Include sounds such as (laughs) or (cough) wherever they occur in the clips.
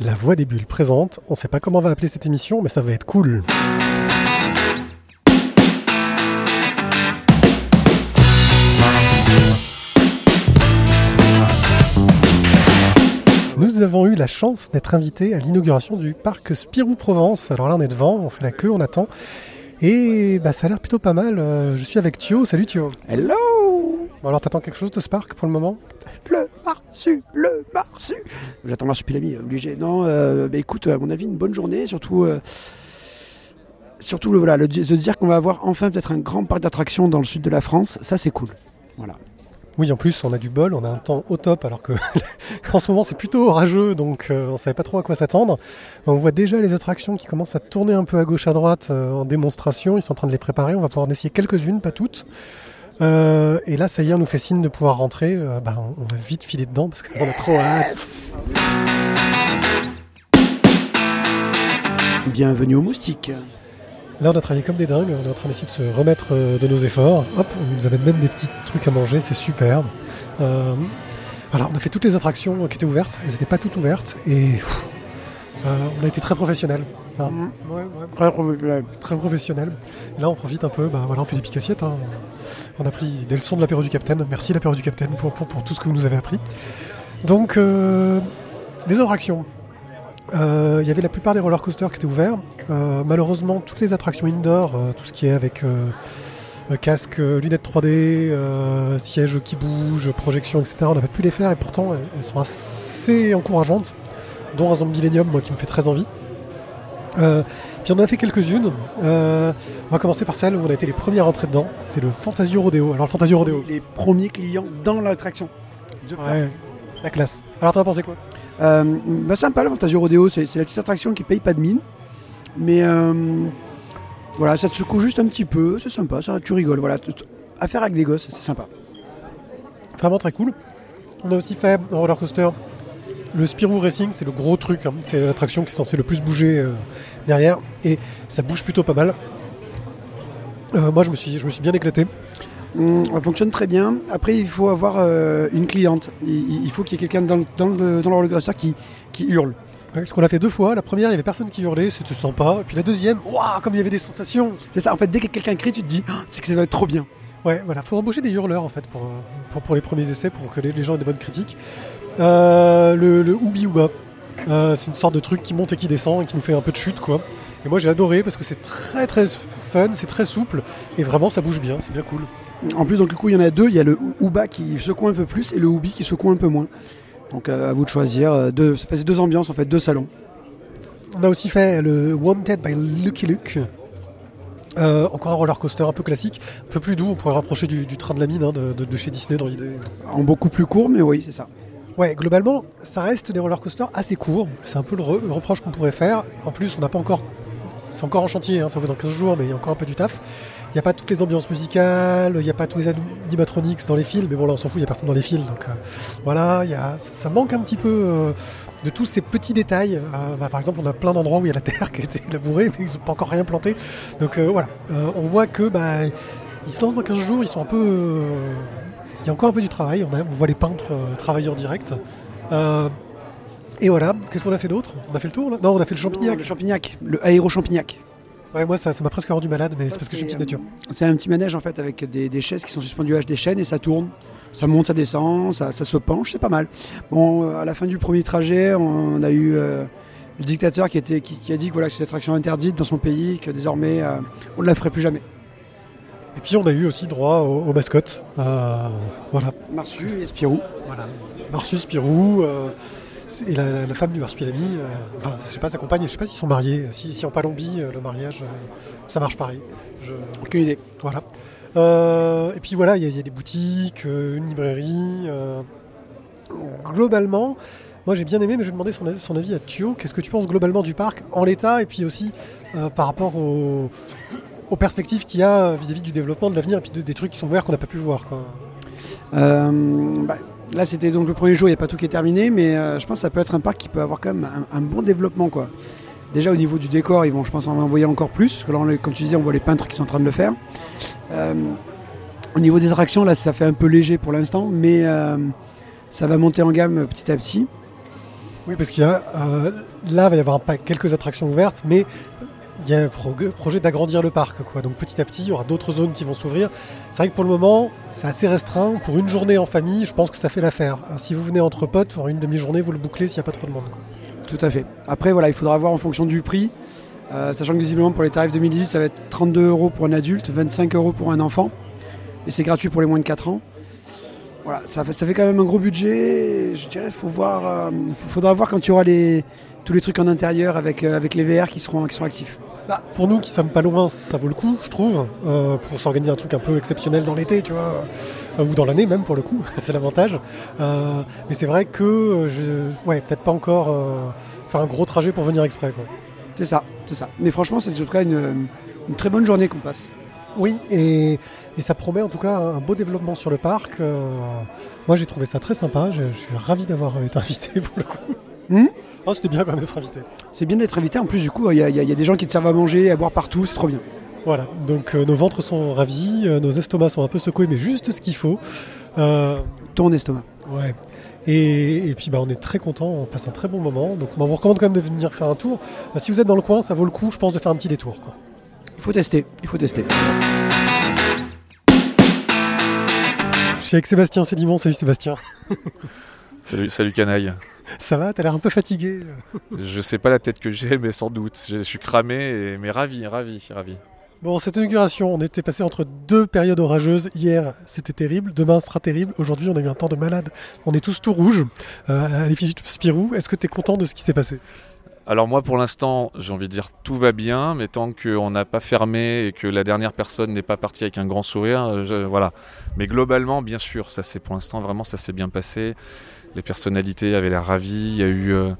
La Voix des Bulles présente. On sait pas comment on va appeler cette émission, mais ça va être cool. Nous avons eu la chance d'être invités à l'inauguration du parc Spirou Provence. Alors là, on est devant, on fait la queue, on attend. Et bah, ça a l'air plutôt pas mal. Euh, Je suis avec Thio. Salut Thio. Hello Bon, alors, t'attends quelque chose de ce parc pour le moment? Le marsu, le marsu J'attends marsupilami, obligé. Non, euh, bah écoute, à mon avis, une bonne journée, surtout... euh, Surtout le, voilà, le, se dire qu'on va avoir enfin peut-être un grand parc d'attractions dans le sud de la France, ça c'est cool. Voilà. Oui, en plus, on a du bol, on a un temps au top, alors que (laughs) en ce moment c'est plutôt orageux, donc euh, on savait pas trop à quoi s'attendre. On voit déjà les attractions qui commencent à tourner un peu à gauche à droite euh, en démonstration. Ils sont en train de les préparer. On va pouvoir en essayer quelques-unes, pas toutes. Euh, et là, ça y est, on nous fait signe de pouvoir rentrer. Euh, bah, on on va vite filer dedans parce qu'on a trop hâte. Bienvenue au moustique. Là, on a travaillé comme des dingues. On est en train d'essayer de se remettre euh, de nos efforts. Hop, on nous amène même des petits trucs à manger. C'est super. Euh, voilà, on a fait toutes les attractions qui étaient ouvertes. Elles n'étaient pas toutes ouvertes. Et pff, on a été très professionnels. Ouais, ouais, Très professionnel. très professionnel. Là, on profite un peu. Bah, voilà, on fait des piques-assiettes. hein. On a pris des leçons de l'apéro du Capitaine. Merci l'apéro du Capitaine pour, pour, pour tout ce que vous nous avez appris. Donc, euh, les attractions. Euh, Il y avait la plupart des roller coasters qui étaient ouverts. Euh, malheureusement, toutes les attractions indoor, euh, tout ce qui est avec casque, lunettes 3D, euh, sièges qui bougent, projections, etc., on n'a pas pu les faire et pourtant elles, sont assez encourageantes, dont un Zombie Millennium, moi, qui me fait très envie. Euh, puis on en a fait quelques-unes. Euh, on va commencer par celle où on a été les premiers à rentrer dedans. C'est le Fantasio Rodeo. Alors le Fantasio Rodeo, Les premiers clients dans l'attraction. Ouais, la classe. Alors t'en as pensé quoi? Euh, bah, sympa le Fantasio Rodeo, c'est la petite attraction qui paye pas de mine. Mais voilà, ça te secoue juste un petit peu, c'est sympa, ça, tu rigoles. Voilà, T- t- à faire avec des gosses, c'est sympa. Vraiment très cool. On a aussi fait un roller coaster. Le Spirou Racing, c'est le gros truc. hein. C'est l'attraction qui est censée le plus bouger euh, derrière. Et ça bouge plutôt pas mal. Euh, moi, je me, suis, je me suis bien éclaté. Hum, ça fonctionne très bien. Après, il faut avoir euh, une cliente. Il, il faut qu'il y ait quelqu'un dans, le- dans le, dans qui, qui hurle. Ouais, Parce qu'on l'a fait deux fois. La première, il y avait personne qui hurlait, c'était sympa. Et puis la deuxième, waouh, comme il y avait des sensations. C'est ça, en fait, dès que quelqu'un crie, tu te dis, Ah, c'est que ça va être trop bien. Ouais, voilà, faut embaucher des hurleurs en fait pour, pour, pour les premiers essais, pour que les, les gens aient des bonnes critiques. Euh, le, le Oubi Ouba, euh, c'est une sorte de truc qui monte et qui descend et qui nous fait un peu de chute quoi. Et moi j'ai adoré parce que c'est très très fun, c'est très souple et vraiment ça bouge bien, c'est bien cool. En plus, donc, du coup, il y en a deux. Il y a le Ouba qui secoue un peu plus et le Oubi qui secoue un peu moins. Donc, euh, à vous de choisir. Deux, ça fait deux ambiances, en fait, deux salons. On a aussi fait le Wanted by Lucky Luke. Euh, encore un roller coaster un peu classique, un peu plus doux, on pourrait rapprocher du, du train de la mine hein, de, de- de chez Disney dans l'idée. En beaucoup plus court, mais oui, c'est ça. Ouais, globalement, ça reste des roller coasters assez courts. C'est un peu le, re- le reproche qu'on pourrait faire. En plus, on n'a pas encore. C'est encore en chantier, hein, ça vaut dans 15 jours, mais il y a encore un peu du taf. Il n'y a pas toutes les ambiances musicales, il n'y a pas tous les animatronics dans les fils, mais bon, là, on s'en fout, il n'y a personne dans les fils. Donc euh, voilà, il y a, ça manque un petit peu euh, de tous ces petits détails. Euh, bah, par exemple, on a plein d'endroits où il y a la terre (laughs) qui a été labourée, mais ils n'ont pas encore rien planté. Donc euh, voilà, on voit que bah, ils se lancent dans 15 jours, ils sont un peu. Il y a encore un peu du travail, on, a- on voit les peintres euh, travailleurs directs. Euh, et voilà, qu'est-ce qu'on a fait d'autre? On a fait le tour là? Non, on a fait le champignac. Le champignac, le aéro-champignac. Ouais, moi ça ça m'a presque rendu malade, mais c'est parce que j'ai une petite nature. C'est un petit manège, en fait, avec des, des chaises qui sont suspendues à des chaînes et ça tourne. Ça monte, ça descend, ça, ça se penche, c'est pas mal. Bon, euh, à la fin du premier trajet, on a eu euh, le dictateur qui, était, qui, qui a dit que, voilà, que c'est une attraction interdite dans son pays, que désormais, euh, on ne la ferait plus jamais. Et puis on a eu aussi droit aux, aux mascottes. Euh, voilà, Marsu et Spirou. voilà. Marsus, Spirou, euh, et la, la- la femme du marsupilami. euh, enfin, je sais pas, sa compagne, je sais pas s'ils sont mariés. Si, si en Palombie, euh, le mariage, ça marche pareil. Je- Aucune idée. Voilà. Et puis voilà, il y, a- il y a des boutiques, une librairie. globalement, moi j'ai bien aimé, mais je vais demander son avis, son avis à Thio. Qu'est-ce que tu penses globalement du parc en l'état et puis aussi euh, par rapport aux, aux perspectives qu'il y a vis-à-vis du développement, de l'avenir et puis de- des trucs qui sont ouverts qu'on n'a pas pu voir. Quoi. Euh, bah, là, c'était donc le premier jour, il n'y a pas tout qui est terminé, mais euh, je pense que ça peut être un parc qui peut avoir quand même un, un bon développement. Quoi. Déjà, au niveau du décor, ils vont, je pense, en envoyer encore plus, parce que là, on comme tu disais, on voit les peintres qui sont en train de le faire. Euh, au niveau des attractions, là, ça fait un peu léger pour l'instant, mais euh, ça va monter en gamme petit à petit. Oui, parce qu'il y a euh, là, il va y avoir pas quelques attractions ouvertes, mais il y a un projet d'agrandir le parc. Donc petit à petit, il y aura d'autres zones qui vont s'ouvrir. C'est vrai que pour le moment, c'est assez restreint. Pour une journée en famille, je pense que ça fait l'affaire. Si vous venez entre potes, pour une demi-journée, vous le bouclez s'il n'y a pas trop de monde. Tout à fait. Après, voilà, il faudra voir en fonction du prix. Euh, sachant que visiblement pour les tarifs 2018, ça va être 32 euros pour un adulte, 25 euros pour un enfant. Et c'est gratuit pour les moins de 4 ans. Voilà, ça, ça, fait quand même un gros budget. Je dirais, faut voir, euh, faudra voir quand il y aura les, tous les trucs en intérieur avec, euh, avec les VR qui seront, qui seront actifs. Bah, pour nous qui sommes pas loin, ça vaut le coup, je trouve, pour s'organiser un truc un peu exceptionnel dans l'été, tu vois, ou dans l'année même pour le coup, (laughs) c'est l'avantage. mais c'est vrai que je, ouais, peut-être pas encore faire un gros trajet pour venir exprès. Quoi. C'est ça, c'est ça. Mais franchement, c'est en tout cas une, très bonne journée qu'on passe. Oui, et, ça promet en tout cas un beau développement sur le parc. Euh, moi, j'ai trouvé ça très sympa. Je, suis ravi d'avoir été invité (laughs) pour le coup. Hmm oh, C'était bien quand même d'être invité. C'est bien d'être invité. En plus, du coup, il y, a des gens qui te servent à manger, à boire partout. C'est trop bien. Voilà, donc euh, nos ventres sont ravis, euh, nos estomacs sont un peu secoués, mais juste ce qu'il faut. Ton estomac. Ouais. Et, puis bah, on est très content, on passe un très bon moment. Donc on vous recommande quand même de venir faire un tour. Euh, si vous êtes dans le coin, ça vaut le coup, je pense, de faire un petit détour. Quoi. Il faut tester, il faut tester. Je suis avec Sébastien Sédimon, salut Sébastien. (laughs) salut, salut canaille. Ça va, t'as l'air un peu fatigué. je sais pas la tête que j'ai, mais sans doute. Je suis cramé, mais ravi, ravi, ravi. Bon, cette inauguration, on était passé entre deux périodes orageuses. Hier, c'était terrible. Demain, ce sera terrible. Aujourd'hui, on a eu un temps de malade. On est tous tout rouges euh, à l'effigie de Spirou. Est-ce que tu es content de ce qui s'est passé? Alors moi pour l'instant j'ai envie de dire tout va bien mais tant qu'on n'a pas fermé et que la dernière personne n'est pas partie avec un grand sourire voilà mais globalement bien sûr ça c'est pour l'instant vraiment ça s'est bien passé les personnalités avaient l'air ravies il y a eu euh,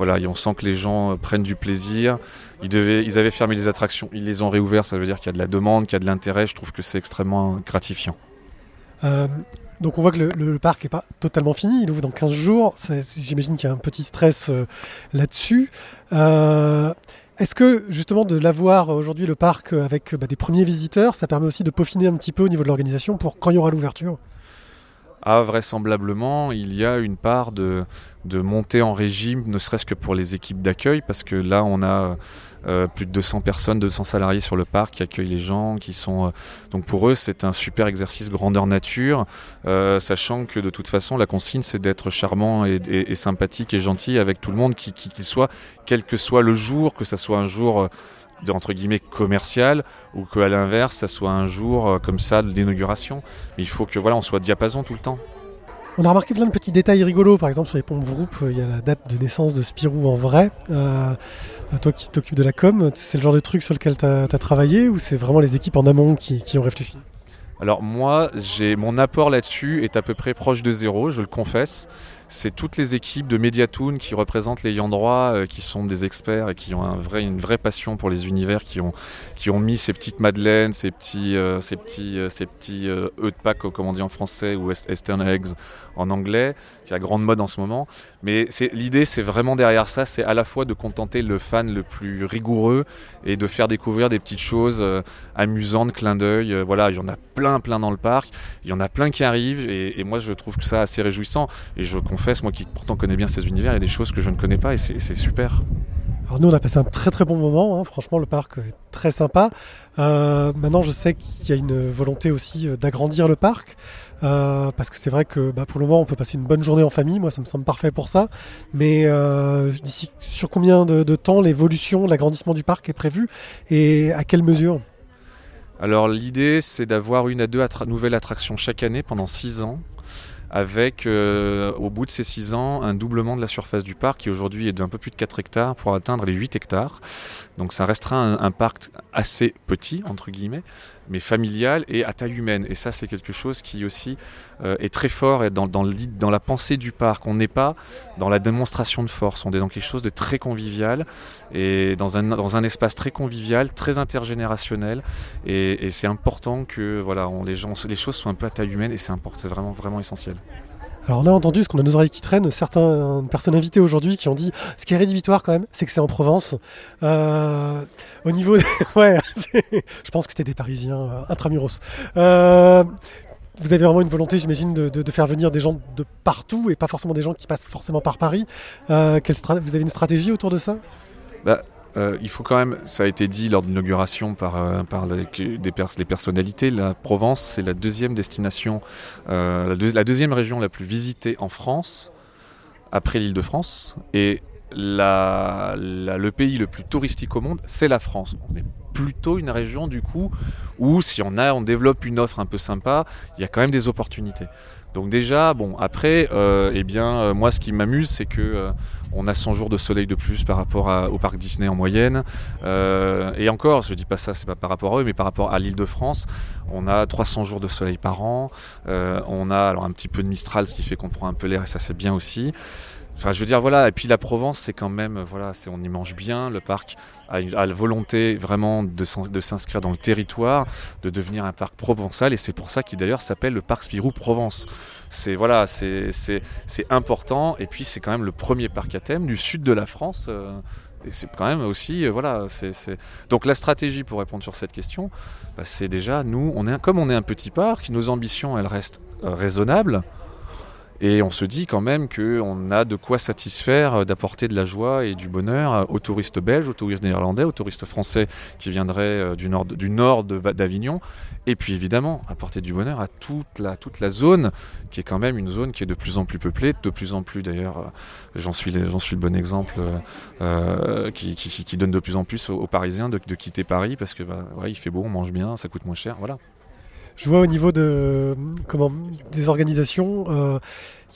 voilà, on sent que les gens euh, prennent du plaisir. Ils, avaient fermé les attractions, ils les ont réouvertes, ça veut dire qu'il y a de la demande, qu'il y a de l'intérêt. Je trouve que c'est extrêmement gratifiant. Euh, donc on voit que le, parc n'est pas totalement fini, il ouvre dans 15 jours. J'imagine qu'il y a un petit stress euh, là-dessus. Est-ce que justement de l'avoir aujourd'hui le parc avec bah, des premiers visiteurs, ça permet aussi de peaufiner un petit peu au niveau de l'organisation pour quand il y aura l'ouverture? Ah, vraisemblablement, il y a une part de, de montée en régime, ne serait-ce que pour les équipes d'accueil, parce que là, on a euh, plus de 200 personnes, 200 salariés sur le parc qui accueillent les gens, qui sont... Euh, donc pour eux, c'est un super exercice grandeur nature, euh, sachant que de toute façon, la consigne, c'est d'être charmant et, sympathique et gentil avec tout le monde, qui qu'il soit, quel que soit le jour, que ce soit un jour guillemets commercial ou qu'à l'inverse ça soit un jour comme ça d'inauguration. Mais il faut que voilà on soit diapason tout le temps. On a remarqué plein de petits détails rigolos, par exemple sur les pompes Vroop, euh, il y a la date de naissance de Spirou en vrai. Euh, toi qui t'occupes de la com, c'est le genre de truc sur lequel tu as, travaillé ou c'est vraiment les équipes en amont qui, qui ont réfléchi? Alors moi, j'ai mon apport là-dessus est à peu près proche de zéro, je le confesse c'est toutes les équipes de Mediatoon qui représentent les droit, euh, qui sont des experts et qui ont une vraie passion pour les univers, qui ont, mis ces petites madeleines, ces petits, euh, ces petits, euh, ces petits œufs de Pâques, comme on dit en français, ou Eastern Eggs en anglais, qui est à grande mode en ce moment. Mais l'idée, c'est vraiment derrière ça, c'est à la fois de contenter le fan le plus rigoureux et de faire découvrir des petites choses amusantes, clin d'œil. voilà, il y en a plein, plein dans le parc. Il y en a plein qui arrivent et, moi, je trouve que ça assez réjouissant. Moi qui pourtant connais bien ces univers, il y a des choses que je ne connais pas et c'est super. Alors nous on a passé un très très bon moment, hein. franchement le parc est très sympa. Euh, maintenant je sais qu'il y a une volonté aussi euh, d'agrandir le parc, euh, parce que c'est vrai que bah, pour le moment on peut passer une bonne journée en famille, moi ça me semble parfait pour ça. Mais d'ici sur combien de, de temps l'évolution, l'agrandissement du parc est prévu et à quelle mesure? Alors l'idée c'est d'avoir une à deux nouvelles attractions chaque année pendant six ans avec euh, au bout de ces 6 ans un doublement de la surface du parc qui aujourd'hui est d'un peu plus de 4 hectares pour atteindre les 8 hectares. Donc ça restera un, parc assez petit, entre guillemets, mais familial et à taille humaine. Et ça c'est quelque chose qui aussi euh, est très fort dans, dans, la pensée du parc. On n'est pas dans la démonstration de force, on est dans quelque chose de très convivial et dans un, espace très convivial, très intergénérationnel. Et, c'est important que voilà, les choses soient un peu à taille humaine et c'est vraiment, vraiment essentiel. Alors on a entendu, ce qu'on a nos oreilles qui traînent, certaines personnes invitées aujourd'hui qui ont dit ce qui est rédhibitoire quand même, c'est que c'est en Provence. Euh, au niveau, (laughs) ouais, (laughs) je pense que c'était des Parisiens euh, intramuros. Euh, vous avez vraiment une volonté, j'imagine, de, faire venir des gens de partout et pas forcément des gens qui passent forcément par Paris. Euh, vous avez une stratégie autour de ça? Bah, euh, il faut quand même, ça a été dit lors de l'inauguration par, euh, par les, des personnalités, la Provence, c'est la deuxième destination, la, la, deuxième région la plus visitée en France, après l'île de France. Et le pays le plus touristique au monde, c'est la France. On est plutôt une région du coup où si on a, on développe une offre un peu sympa, il y a quand même des opportunités. Donc déjà, bon, après, euh, eh bien, euh, moi, ce qui m'amuse, c'est que euh, on a 100 jours de soleil de plus par rapport au parc Disney en moyenne. et encore, je dis pas ça, c'est pas par rapport à eux, mais par rapport à l'Île-de-France, on a 300 jours de soleil par an. on a alors un petit peu de Mistral, ce qui fait qu'on prend un peu l'air, et ça c'est bien aussi. Enfin, je veux dire, voilà. Et puis la Provence, c'est quand même, voilà, c'est on y mange bien. Le parc a, la volonté vraiment de, s'inscrire dans le territoire, de devenir un parc provençal, et c'est pour ça qu'il d'ailleurs s'appelle le parc Spirou Provence. C'est voilà, c'est important. Et puis c'est quand même le premier parc à thème du sud de la France. Euh, et c'est quand même aussi, euh, voilà, c'est donc la stratégie pour répondre sur cette question, bah, c'est déjà nous, on est comme on est un petit parc, nos ambitions elles restent euh, raisonnables. Et on se dit quand même qu'on a de quoi satisfaire, euh, d'apporter de la joie et du bonheur euh, aux touristes belges, aux touristes néerlandais, aux touristes français qui viendraient euh, du nord, du nord d'Avignon. Et puis évidemment, apporter du bonheur à toute la, toute la zone, qui est quand même une zone qui est de plus en plus peuplée, de plus en plus d'ailleurs, j'en suis, suis le bon exemple, qui, qui, donne de plus en plus aux, Parisiens de, quitter Paris parce que bah, il fait beau, on mange bien, ça coûte moins cher. Voilà. Je vois au niveau de, comment, des organisations, euh,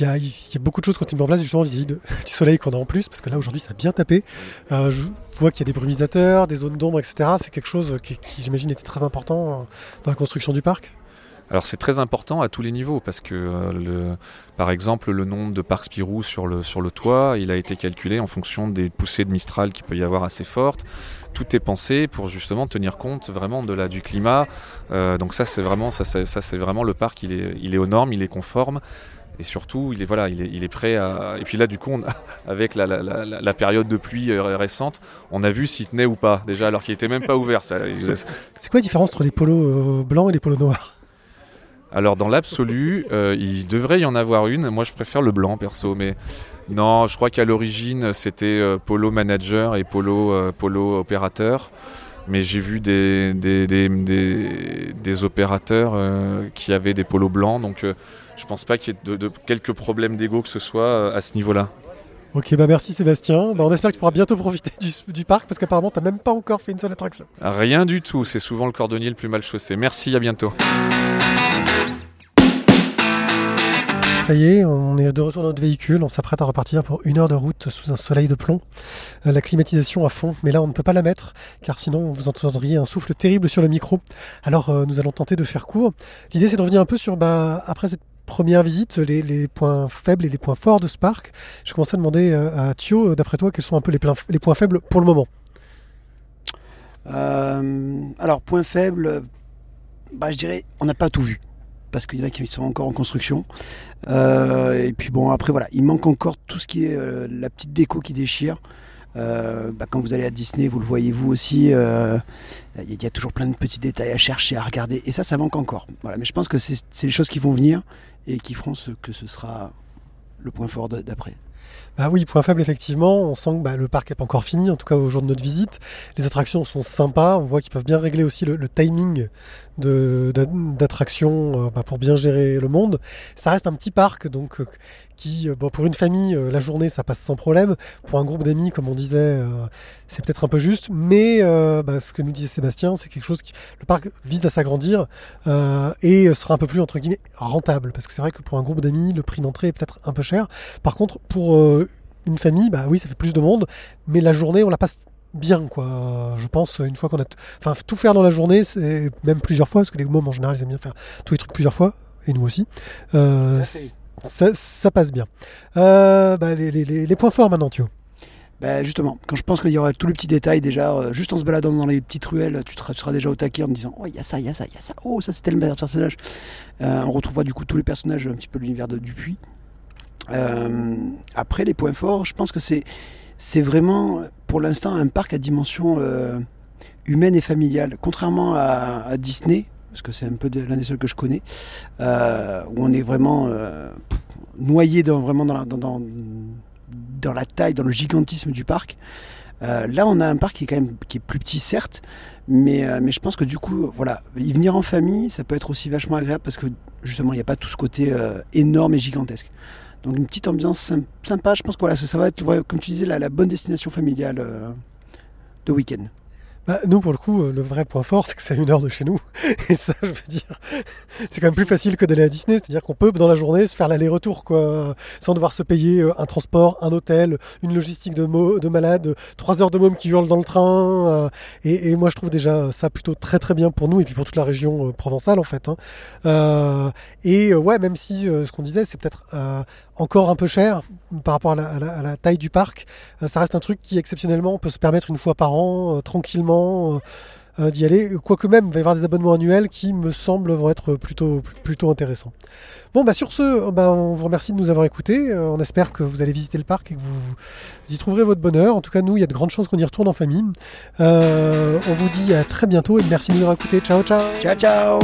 il y, a, beaucoup de choses qui ont été mises en place justement vis (laughs) du soleil qu'on a en plus, parce que là aujourd'hui ça a bien tapé. Euh, je vois qu'il y a des brumisateurs, des zones d'ombre, etc. C'est quelque chose qui, j'imagine était très important euh, dans la construction du parc. Alors c'est très important à tous les niveaux parce que le, par exemple le nombre de parcs Spirou sur le, sur le toit, il a été calculé en fonction des poussées de Mistral qu'il peut y avoir assez fortes. Tout est pensé pour justement tenir compte vraiment de la, du climat. Euh, donc ça c'est vraiment ça, ça, c'est vraiment le parc il est, il est aux normes, il est conforme. Et surtout il est voilà il est, il est prêt à et puis là du coup on (laughs) avec la, période de pluie euh, récente on a vu s'il tenait ou pas déjà alors qu'il était même pas ouvert c'est quoi la différence entre les polos euh, blancs et les polos noirs? Alors dans l'absolu il devrait y en avoir une moi je préfère le blanc perso mais non, je crois qu'à l'origine, c'était euh, Polo Manager et Polo, euh, Polo Opérateur. Mais j'ai vu des, des, opérateurs euh, qui avaient des polos blancs, donc je pense pas qu'il y ait de, quelques problèmes d'ego que ce soit à ce niveau-là. Ok, bah merci Sébastien. Bah on espère que tu pourras bientôt profiter du, du parc parce qu'apparemment tu n'as même pas encore fait une seule attraction. Rien du tout, c'est souvent le cordonnier le plus mal chaussé. Merci, à bientôt. Ça y est, on est de retour dans notre véhicule, on s'apprête à repartir pour une heure de route sous un soleil de plomb. Euh, la climatisation à fond, mais là on ne peut pas la mettre, car sinon vous entendriez un souffle terrible sur le micro. Alors euh, nous allons tenter de faire court. L'idée c'est de revenir un peu sur, bah, après cette première visite, les, points faibles et les points forts de ce parc. Je commence à demander euh, à Thio, d'après toi, quels sont un peu les, les points faibles pour le moment? Alors, points faibles, bah, je dirais, on n'a pas tout vu parce qu'il y en a qui sont encore en construction. Euh, et puis bon, après voilà, il manque encore tout ce qui est euh, la petite déco qui déchire. Euh, bah, quand vous allez à Disney, vous le voyez vous aussi, il y a toujours plein de petits détails à chercher, à regarder, et ça, ça manque encore. Voilà, mais je pense que c'est les choses qui vont venir et qui feront ce que ce sera le point fort d'après. Bah oui, point faible effectivement, on sent que bah, le parc n'est pas encore fini, en tout cas au jour de notre visite. Les attractions sont sympas, on voit qu'ils peuvent bien régler aussi le, timing d'attractions euh, bah, pour bien gérer le monde. Ça reste un petit parc, donc euh, qui, euh, bon, pour une famille, la journée ça passe sans problème. Pour un groupe d'amis, comme on disait, c'est peut-être un peu juste, mais bah, ce que nous disait Sébastien, c'est quelque chose qui, le parc vise à s'agrandir et sera un peu plus entre guillemets rentable, parce que c'est vrai que pour un groupe d'amis, le prix d'entrée est peut-être un peu cher. Par contre, pour une famille, bah oui, ça fait plus de monde, mais la journée, on la passe bien, quoi. Je pense, une fois qu'on a. Enfin, tout faire dans la journée, c'est même plusieurs fois, parce que les mômes en général, ils aiment bien faire tous les trucs plusieurs fois, et nous aussi. Euh, ça, passe bien. Euh, bah, les, points forts maintenant, Thio. Bah justement, quand je pense qu'il y aura tous les petits détails déjà, euh, juste en se baladant dans les petites ruelles, tu, seras, déjà au taquet en disant Oh, il y a ça, il y a ça, il y a ça, oh, ça c'était le meilleur personnage. on retrouvera du coup tous les personnages, un petit peu l'univers de Dupuis. Euh, après, les points forts, je pense que c'est, vraiment, pour l'instant, un parc à dimension euh, humaine et familiale. Contrairement à, Disney, parce que c'est un peu l'un des seuls que je connais, euh, où on est vraiment euh, noyé dans, vraiment dans la, dans, la taille, dans le gigantisme du parc. Euh, là, on a un parc qui est quand même qui est plus petit, certes, mais, mais je pense que du coup, voilà, y venir en famille, ça peut être aussi vachement agréable parce que justement, il n'y a pas tout ce côté énorme et gigantesque. Donc une petite ambiance sympa, je pense que voilà, ça, va être, comme tu disais, la bonne destination familiale de week-end. Bah, nous, pour le coup, euh, le vrai point fort, c'est que c'est une heure de chez nous. (laughs) Et ça, je veux dire, c'est quand même plus facile que d'aller à Disney. C'est-à-dire qu'on peut, dans la journée, se faire l'aller-retour, quoi, sans devoir se payer euh, un transport, un hôtel, une logistique de, de malade, trois heures de môme qui hurlent dans le train. Euh, et, moi, je trouve déjà ça plutôt très très bien pour nous et puis pour toute la région provençale, en fait. Hein. et ouais, même si ce qu'on disait, c'est peut-être encore un peu cher par rapport à la, taille du parc. Euh, ça reste un truc qui exceptionnellement peut se permettre une fois par an, euh, tranquillement, euh, d'y aller. Quoique même, il va y avoir des abonnements annuels qui me semblent vont être plutôt, plutôt intéressants. Bon, bah sur ce, bah, on vous remercie de nous avoir écoutés. on espère que vous allez visiter le parc et que vous, y trouverez votre bonheur. En tout cas, nous, il y a de grandes chances qu'on y retourne en famille. on vous dit à très bientôt et merci de nous avoir écoutés. Ciao, ciao. Ciao, ciao.